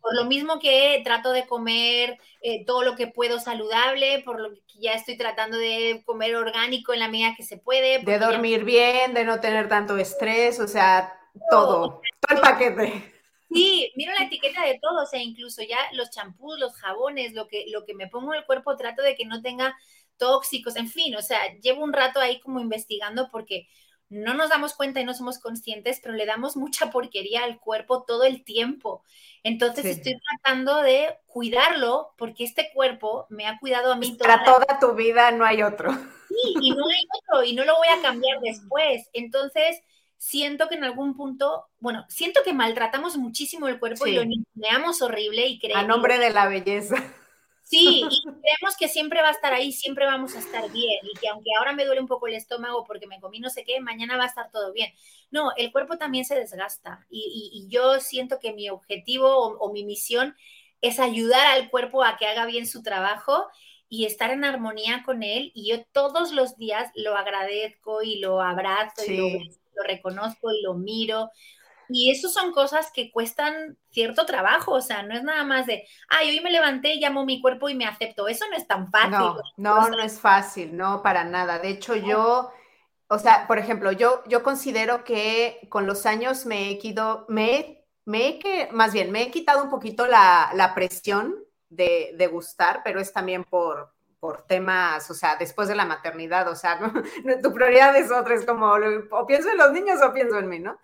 por lo mismo que trato de comer eh, todo lo que puedo saludable, por lo que ya estoy tratando de comer orgánico en la medida que se puede. De dormir bien, de no tener tanto estrés, o sea, todo, todo el paquete. Sí, miro la etiqueta de todo, o sea, incluso ya los champús, los jabones, lo que, lo que me pongo en el cuerpo, trato de que no tenga tóxicos, en fin, o sea, llevo un rato ahí como investigando porque no nos damos cuenta y no somos conscientes, pero le damos mucha porquería al cuerpo todo el tiempo. Entonces estoy tratando de cuidarlo porque este cuerpo me ha cuidado a mí toda, toda tu vida, no hay otro. Sí, y no hay otro y no lo voy a cambiar (laughs) después. Entonces, siento que en algún punto, bueno, siento que maltratamos muchísimo el cuerpo y lo ninguneamos horrible y creemos... A nombre de la belleza. Sí, y (laughs) creemos que siempre va a estar ahí, siempre vamos a estar bien y que aunque ahora me duele un poco el estómago porque me comí no sé qué, mañana va a estar todo bien. No, el cuerpo también se desgasta y, yo siento que mi objetivo o, mi misión es ayudar al cuerpo a que haga bien su trabajo y estar en armonía con él y yo todos los días lo agradezco y lo abrazo y lo reconozco y lo miro y eso son cosas que cuestan cierto trabajo, o sea, no es nada más de, ay, hoy me levanté, llamo mi cuerpo y me acepto. Eso no es tan fácil. No, no, no es fácil, no, para nada. De hecho, yo, o sea, por ejemplo, yo, yo considero que con los años me he quitado, me, me he que, más bien, me he quitado un poquito la, la presión de, de, gustar, pero es también por, por temas, o sea, después de la maternidad, o sea, (laughs) tu prioridad es otra, es como, o pienso en los niños o pienso en mí, ¿no?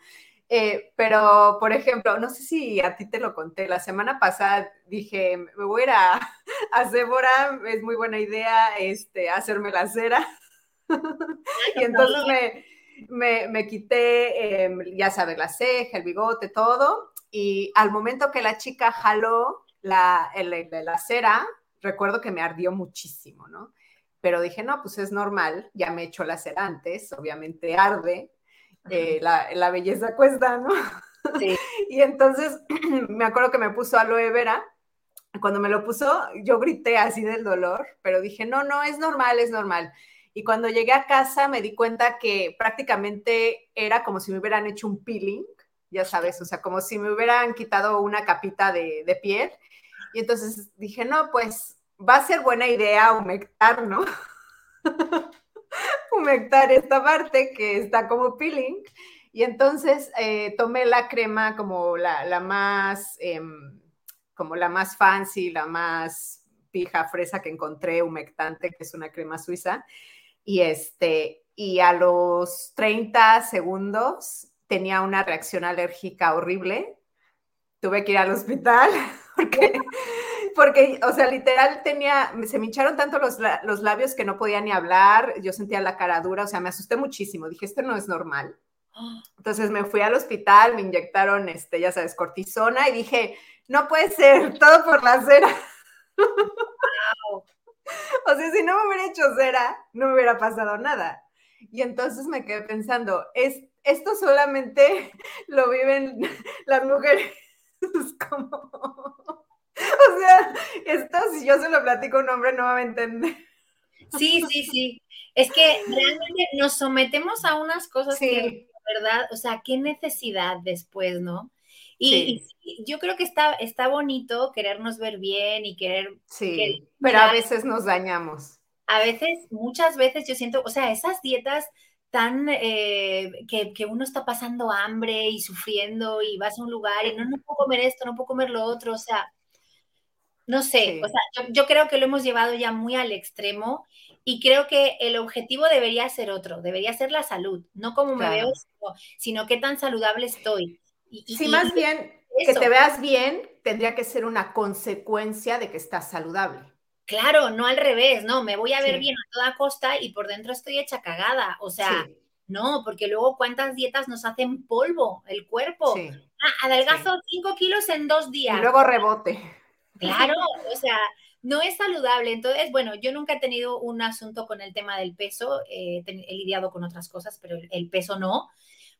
Eh, pero, por ejemplo, no sé si a ti te lo conté, la semana pasada dije, me voy a ir a, (laughs) a es muy buena idea este, hacerme la cera. (laughs) y entonces me, me, quité, em, ya sabes, la ceja, el bigote, todo. Y al momento que la chica jaló la, la cera, recuerdo que me ardió muchísimo, ¿no? Pero dije, no, pues es normal, ya me he hecho la cera antes, obviamente arde, eh, la, belleza cuesta, ¿no? Sí. (laughs) y entonces (clears throat) me acuerdo que me puso aloe vera. Cuando me lo puso, yo grité así del dolor, pero dije, no, no, es normal, es normal. Y cuando llegué a casa me di cuenta que prácticamente era como si me hubieran hecho un peeling, ya sabes, o sea, como si me hubieran quitado una capita de, de piel. Y entonces dije, no, pues va a ser buena idea humectar, ¿no? (laughs) (laughs) humectar esta parte que está como peeling. Y entonces eh, tomé la crema como la, más, em, como la más fancy, la más pija fresa que encontré, humectante, que es una crema suiza. Y este, y a los 30 segundos tenía una reacción alérgica horrible. Tuve que ir al hospital (laughs) porque porque, o sea, literal tenía, se me hincharon tanto los, labios que no podía ni hablar, yo sentía la cara dura, o sea, me asusté muchísimo, dije, esto no es normal. Entonces me fui al hospital, me inyectaron, este, ya sabes, cortisona y dije, no puede ser, todo por la cera. (laughs) o sea, si no me hubiera hecho cera, no me hubiera pasado nada. Y entonces me quedé pensando, es, esto solamente (laughs) lo viven (laughs) las mujeres como... (laughs) O sea, esto si yo se lo platico a un hombre no va a entender. Sí, sí, sí. Es que realmente nos sometemos a unas cosas que, ¿verdad? O sea, qué necesidad después, ¿no? Y, yo creo que está, está bonito querernos ver bien y querer... Sí, pero a veces nos dañamos. A veces, muchas veces yo siento, o sea, esas dietas tan eh, que, que, uno está pasando hambre y sufriendo y vas a un lugar y no, no puedo comer esto, no puedo comer lo otro, o sea, no sé, o sea, yo, creo que lo hemos llevado ya muy al extremo y creo que el objetivo debería ser otro, debería ser la salud, no como me veo, sino, qué tan saludable estoy. Y, sí, más bien que te veas bien tendría que ser una consecuencia de que estás saludable. Claro, no al revés, no, me voy a ver bien a toda costa y por dentro estoy hecha cagada, o sea, no, porque luego cuántas dietas nos hacen polvo el cuerpo. Ah, adelgazo 5 kilos en dos días. Y luego rebote. Claro, o sea, no es saludable. Entonces, bueno, yo nunca he tenido un asunto con el tema del peso, eh, he lidiado con otras cosas, pero el, peso no.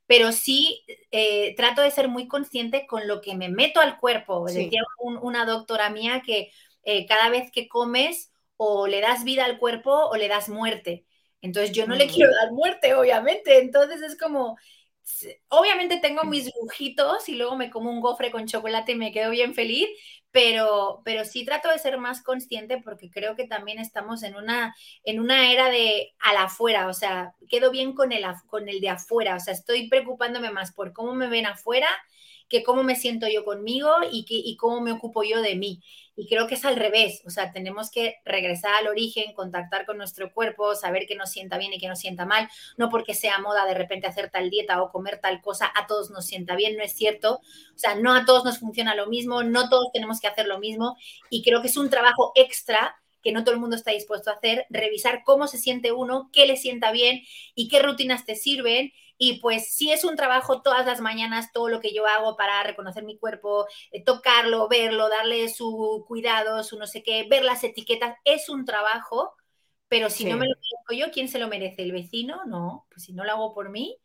Pero sí eh, trato de ser muy consciente con lo que me meto al cuerpo. Decía una doctora mía que eh, cada vez que comes o le das vida al cuerpo o le das muerte. Entonces yo no le mm. quiero dar muerte, obviamente. Entonces es como, obviamente tengo mis lujitos y luego me como un gofre con chocolate y me quedo bien feliz, pero, pero sí trato de ser más consciente porque creo que también estamos en una, en una era de a la afuera, o sea, quedo bien con el, con el de afuera, o sea, estoy preocupándome más por cómo me ven afuera que cómo me siento yo conmigo y, que, y cómo me ocupo yo de mí. Y creo que es al revés, o sea, tenemos que regresar al origen, contactar con nuestro cuerpo, saber qué nos sienta bien y qué nos sienta mal, no porque sea moda de repente hacer tal dieta o comer tal cosa, a todos nos sienta bien, no es cierto, o sea, no a todos nos funciona lo mismo, no todos tenemos que hacer lo mismo y creo que es un trabajo extra que no todo el mundo está dispuesto a hacer, revisar cómo se siente uno, qué le sienta bien y qué rutinas te sirven y pues si es un trabajo todas las mañanas, todo lo que yo hago para reconocer mi cuerpo, eh, tocarlo, verlo, darle su cuidado, su no sé qué, ver las etiquetas, es un trabajo, pero si no me lo merezco yo, ¿quién se lo merece? ¿El vecino? No, pues si no lo hago por mí.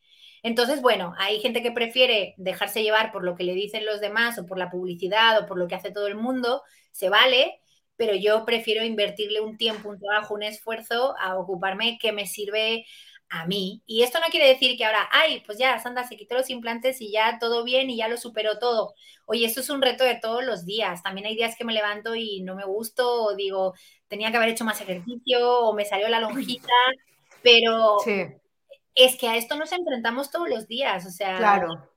Entonces, bueno, hay gente que prefiere dejarse llevar por lo que le dicen los demás o por la publicidad o por lo que hace todo el mundo, se vale, pero yo prefiero invertirle un tiempo, un trabajo, un esfuerzo a ocuparme que me sirve a mí. Y esto no quiere decir que ahora, ay, pues ya, Sandra se quitó los implantes y ya todo bien y ya lo superó todo. Oye, esto es un reto de todos los días. También hay días que me levanto y no me gusto o digo, tenía que haber hecho más ejercicio o me salió la lonjita, (laughs) pero es que a esto nos enfrentamos todos los días, o sea. Claro.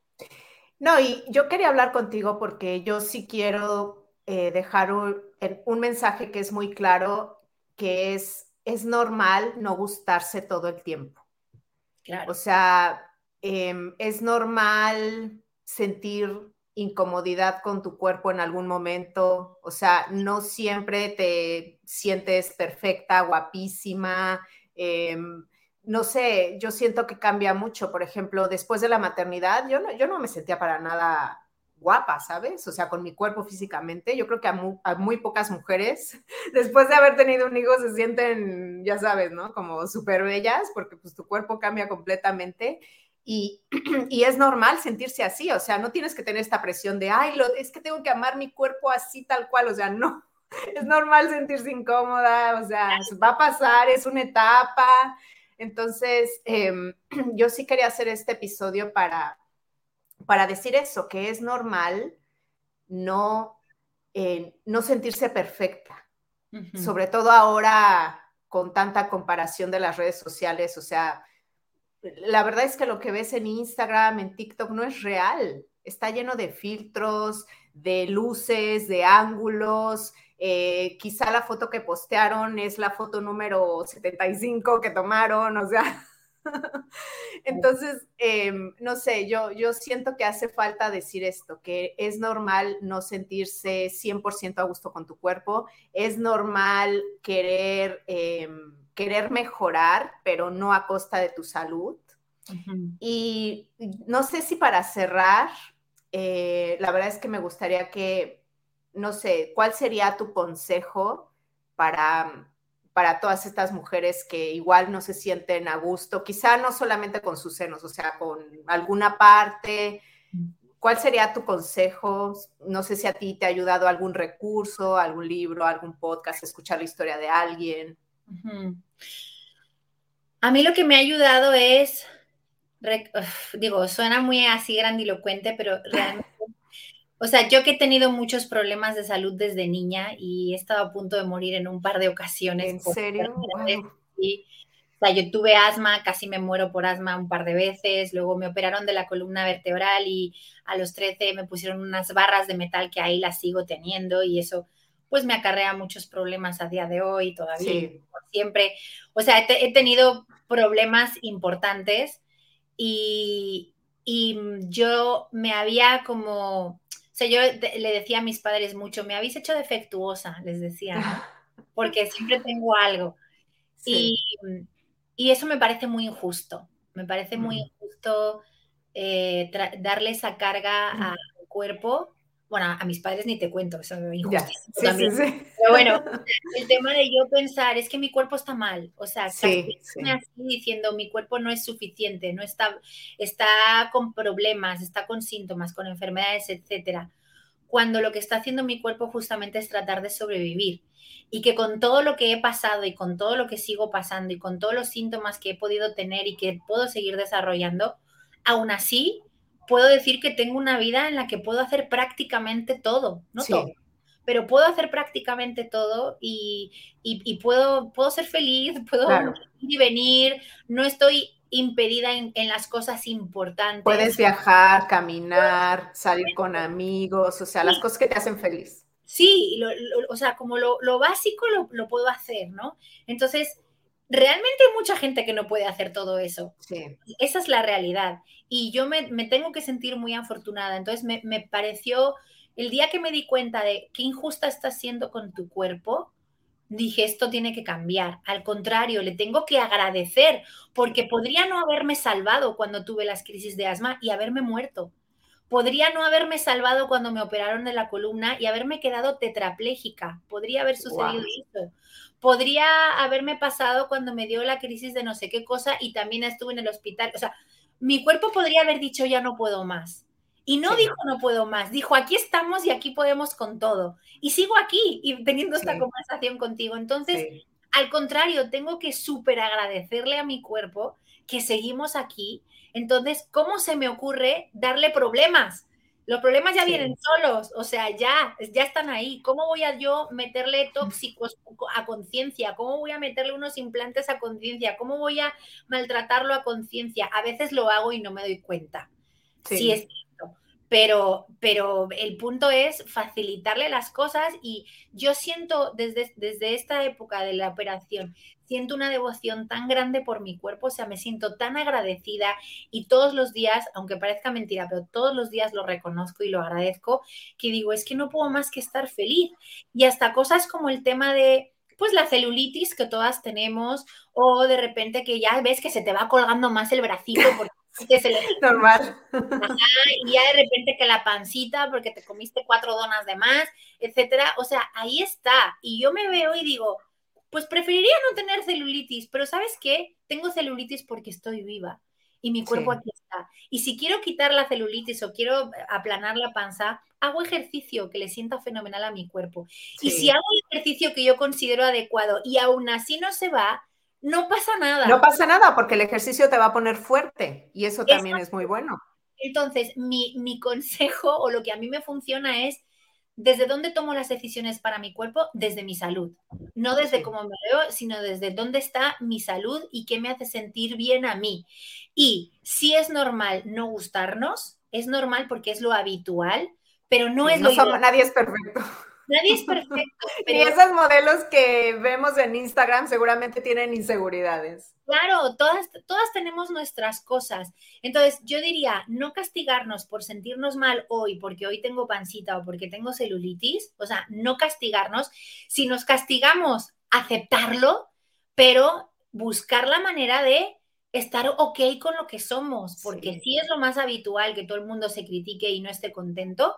No, y yo quería hablar contigo porque yo sí quiero eh, dejar un, un mensaje que es muy claro, que es, es normal no gustarse todo el tiempo. O sea, em, es normal sentir incomodidad con tu cuerpo en algún momento, o sea, no siempre te sientes perfecta, guapísima, em, no sé, yo siento que cambia mucho, por ejemplo, después de la maternidad, yo no, yo no me sentía para nada guapa, ¿sabes? O sea, con mi cuerpo físicamente. Yo creo que a muy, pocas mujeres, (laughs) después de haber tenido un hijo, se sienten, ya sabes, ¿no? Como súper bellas, porque pues tu cuerpo cambia completamente. Y, (clears throat) y, es normal sentirse así, o sea, no tienes que tener esta presión de, ay, lo, es que tengo que amar mi cuerpo así tal cual, o sea, no, (laughs) es normal sentirse incómoda, o sea, va a pasar, es una etapa. Entonces, em, (clears throat) yo sí quería hacer este episodio para, para decir eso, que es normal no, eh, no sentirse perfecta, sobre todo ahora con tanta comparación de las redes sociales, o sea, la verdad es que lo que ves en Instagram, en TikTok, no es real, está lleno de filtros, de luces, de ángulos, eh, quizá la foto que postearon es la foto número 75 que tomaron, o sea, (laughs) Entonces, em, no sé, yo, yo siento que hace falta decir esto, que es normal no sentirse 100% a gusto con tu cuerpo, es normal querer, em, querer mejorar, pero no a costa de tu salud. Y no sé si para cerrar, eh, la verdad es que me gustaría que, no sé, ¿cuál sería tu consejo para, para todas estas mujeres que igual no se sienten a gusto, quizá no solamente con sus senos, o sea, con alguna parte? ¿Cuál sería tu consejo? No sé si a ti te ha ayudado algún recurso, algún libro, algún podcast, escuchar la historia de alguien. A mí lo que me ha ayudado es, digo, suena muy así grandilocuente, pero (laughs) realmente, o sea, yo que he tenido muchos problemas de salud desde niña y he estado a punto de morir en un par de ocasiones. ¿En serio? Y, o sea, yo tuve asma, casi me muero por asma un par de veces, luego me operaron de la columna vertebral y a los 13 me pusieron unas barras de metal que ahí las sigo teniendo y eso pues me acarrea muchos problemas a día de hoy todavía, siempre. O sea, he, tenido problemas importantes y, yo me había como, sea, yo le decía a mis padres mucho, me habéis hecho defectuosa, les decía, (laughs) porque siempre tengo algo. Y, eso me parece muy injusto, me parece muy injusto eh, darle esa carga al cuerpo bueno, a mis padres ni te cuento, eso es injusticia. Pero bueno, (laughs) el tema de yo pensar es que mi cuerpo está mal, o sea, así diciendo mi cuerpo no es suficiente, no está, está con problemas, está con síntomas, con enfermedades, etcétera. Cuando lo que está haciendo mi cuerpo justamente es tratar de sobrevivir y que con todo lo que he pasado y con todo lo que sigo pasando y con todos los síntomas que he podido tener y que puedo seguir desarrollando, aún así puedo decir que tengo una vida en la que puedo hacer prácticamente todo, no todo, pero puedo hacer prácticamente todo y, puedo, puedo ser feliz, (laughs) puedo ir y venir, no estoy impedida en, las cosas importantes. Puedes viajar, caminar, salir con amigos, o sea, las cosas que te hacen feliz. Sí, o sea, como lo, básico lo, lo, puedo hacer, ¿no? Entonces, realmente hay mucha gente que no puede hacer todo eso. Sí. Esa es la realidad. Y yo me, tengo que sentir muy afortunada. Entonces me, me, pareció, el día que me di cuenta de qué injusta estás siendo con tu cuerpo, dije, esto tiene que cambiar. Al contrario, le tengo que agradecer, porque podría no haberme salvado cuando tuve las crisis de asma y haberme muerto. Podría no haberme salvado cuando me operaron de la columna y haberme quedado tetrapléjica. Podría haber sucedido eso podría haberme pasado cuando me dio la crisis de no sé qué cosa y también estuve en el hospital. O sea, mi cuerpo podría haber dicho ya no puedo más. Y no dijo no puedo más, dijo aquí estamos y aquí podemos con todo. Y sigo aquí y teniendo esta conversación contigo. Entonces, al contrario, tengo que súper agradecerle a mi cuerpo que seguimos aquí. Entonces, ¿cómo se me ocurre darle problemas? Los problemas ya vienen solos, o sea, ya, ya están ahí. ¿Cómo voy a yo meterle tóxicos a conciencia? ¿Cómo voy a meterle unos implantes a conciencia? ¿Cómo voy a maltratarlo a conciencia? A veces lo hago y no me doy cuenta. Sí, es cierto. Pero, pero el punto es facilitarle las cosas y yo siento desde, desde esta época de la operación siento una devoción tan grande por mi cuerpo, o sea, me siento tan agradecida y todos los días, aunque parezca mentira, pero todos los días lo reconozco y lo agradezco, que digo, es que no puedo más que estar feliz. Y hasta cosas como el tema de pues la celulitis que todas tenemos o de repente que ya ves que se te va colgando más el bracito porque (laughs) se le... (laughs) Normal. y ya de repente que la pancita porque te comiste cuatro donas de más, etcétera. O sea, ahí está. Y yo me veo y digo, pues preferiría no tener celulitis, pero ¿sabes qué? Tengo celulitis porque estoy viva y mi cuerpo aquí está. Y si quiero quitar la celulitis o quiero aplanar la panza, hago ejercicio que le sienta fenomenal a mi cuerpo. Y si hago el ejercicio que yo considero adecuado y aún así no se va, no pasa nada. No pasa nada porque el ejercicio te va a poner fuerte y eso también es muy bueno. Entonces, mi, mi consejo o lo que a mí me funciona es ¿Desde dónde tomo las decisiones para mi cuerpo? Desde mi salud. No desde cómo me veo, sino desde dónde está mi salud y qué me hace sentir bien a mí. Y si es normal no gustarnos, es normal porque es lo habitual, pero no es no lo somos, Nadie es perfecto. Nadie es perfecto. (laughs) Y esos modelos que vemos en Instagram seguramente tienen inseguridades. Claro, todas, todas tenemos nuestras cosas. Entonces, yo diría, no castigarnos por sentirnos mal hoy porque hoy tengo pancita o porque tengo celulitis, o sea, no castigarnos. Si nos castigamos, aceptarlo, pero buscar la manera de estar ok con lo que somos, porque sí. es lo más habitual que todo el mundo se critique y no esté contento,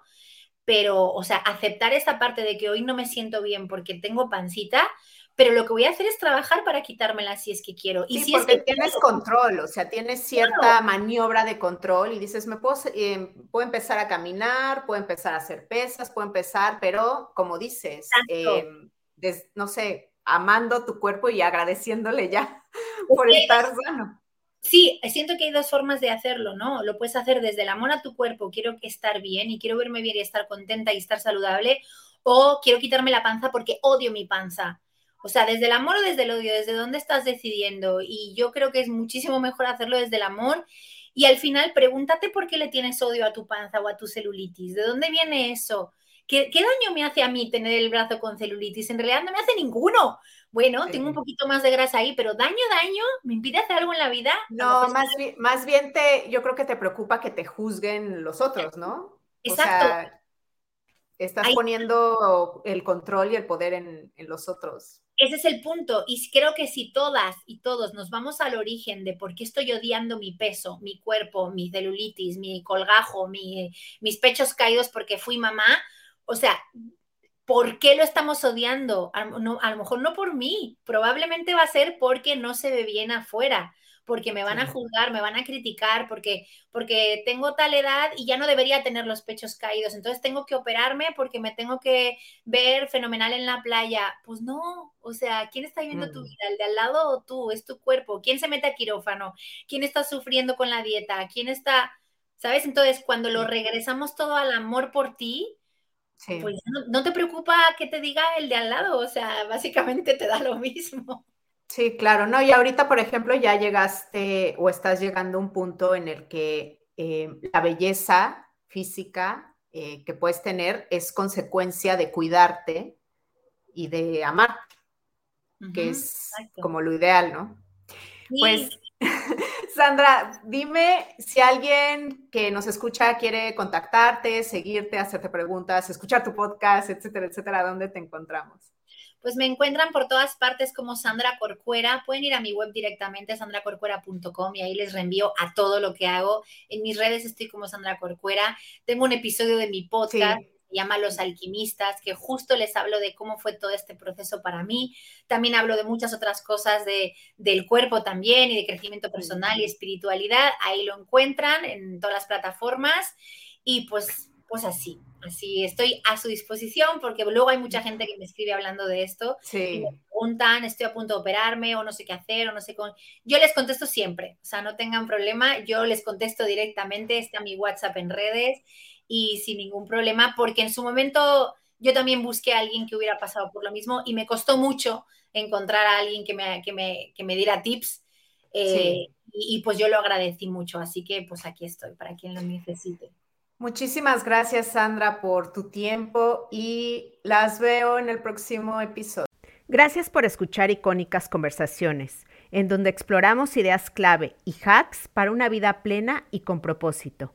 pero, o sea, aceptar esta parte de que hoy no me siento bien porque tengo pancita, pero lo que voy a hacer es trabajar para quitármela si es que quiero. Y si porque es que tienes control, o sea, tienes cierta maniobra de control y dices, me puedo, eh, puedo empezar a caminar, puedo empezar a hacer pesas, puedo empezar, pero como dices, eh, no sé, amando tu cuerpo y agradeciéndole ya (laughs) por estar sano. Sí, siento que hay dos formas de hacerlo, ¿no? Lo puedes hacer desde el amor a tu cuerpo, quiero estar bien y quiero verme bien y estar contenta y estar saludable, o quiero quitarme la panza porque odio mi panza. O sea, desde el amor o desde el odio, desde dónde estás decidiendo. Y yo creo que es muchísimo mejor hacerlo desde el amor. Y al final, pregúntate por qué le tienes odio a tu panza o a tu celulitis. ¿De dónde viene eso? ¿Qué, daño me hace a mí tener el brazo con celulitis? En realidad no me hace ninguno. Bueno, tengo un poquito más de grasa ahí, pero daño, daño, ¿me impide hacer algo en la vida? No, más, bien, más bien te, yo creo que te preocupa que te juzguen los otros, ¿no? Exacto. O sea, estás poniendo el control y el poder en, en los otros. Ese es el punto. Y creo que si todas y todos nos vamos al origen de por qué estoy odiando mi peso, mi cuerpo, mi celulitis, mi colgajo, mis pechos caídos porque fui mamá, o sea, ¿por qué lo estamos odiando? A, a, lo mejor no por mí, probablemente va a ser porque no se ve bien afuera, porque me van a juzgar, me van a criticar, porque, porque tengo tal edad y ya no debería tener los pechos caídos, entonces tengo que operarme porque me tengo que ver fenomenal en la playa. Pues no, o sea, ¿quién está viviendo tu mm. vida? ¿El de al lado o tú? ¿Es tu cuerpo? ¿Quién se mete a quirófano? ¿Quién está sufriendo con la dieta? ¿Quién está, sabes? Entonces, cuando lo regresamos todo al amor por ti, pues no, te preocupa que te diga el de al lado, o sea, básicamente te da lo mismo. Sí, claro, no, y ahorita, por ejemplo, ya llegaste o estás llegando a un punto en el que eh, la belleza física eh, que puedes tener es consecuencia de cuidarte y de amar, que es como lo ideal, ¿no? Pues (laughs) Sandra, dime si alguien que nos escucha quiere contactarte, seguirte, hacerte preguntas, escuchar tu podcast, etcétera, etcétera, ¿dónde te encontramos? Pues me encuentran por todas partes como Sandra Corcuera. Pueden ir a mi web directamente, sandracorcuera.com, y ahí les reenvío a todo lo que hago. En mis redes estoy como Sandra Corcuera. Tengo un episodio de mi podcast se llama Los Alquimistas, que justo les hablo de cómo fue todo este proceso para mí. También hablo de muchas otras cosas de, del cuerpo también y de crecimiento personal y espiritualidad. Ahí lo encuentran en todas las plataformas y pues, pues así, así estoy a su disposición porque luego hay mucha gente que me escribe hablando de esto sí. y me preguntan, estoy a punto de operarme o no sé qué hacer o no sé cómo. Yo les contesto siempre, o sea, no tengan problema, yo les contesto directamente, está mi WhatsApp en redes y sin ningún problema, porque en su momento yo también busqué a alguien que hubiera pasado por lo mismo y me costó mucho encontrar a alguien que me, que me, que me diera tips. Eh, y, y, pues yo lo agradecí mucho, así que pues aquí estoy para quien lo necesite. Muchísimas gracias Sandra por tu tiempo y las veo en el próximo episodio. Gracias por escuchar icónicas conversaciones, en donde exploramos ideas clave y hacks para una vida plena y con propósito.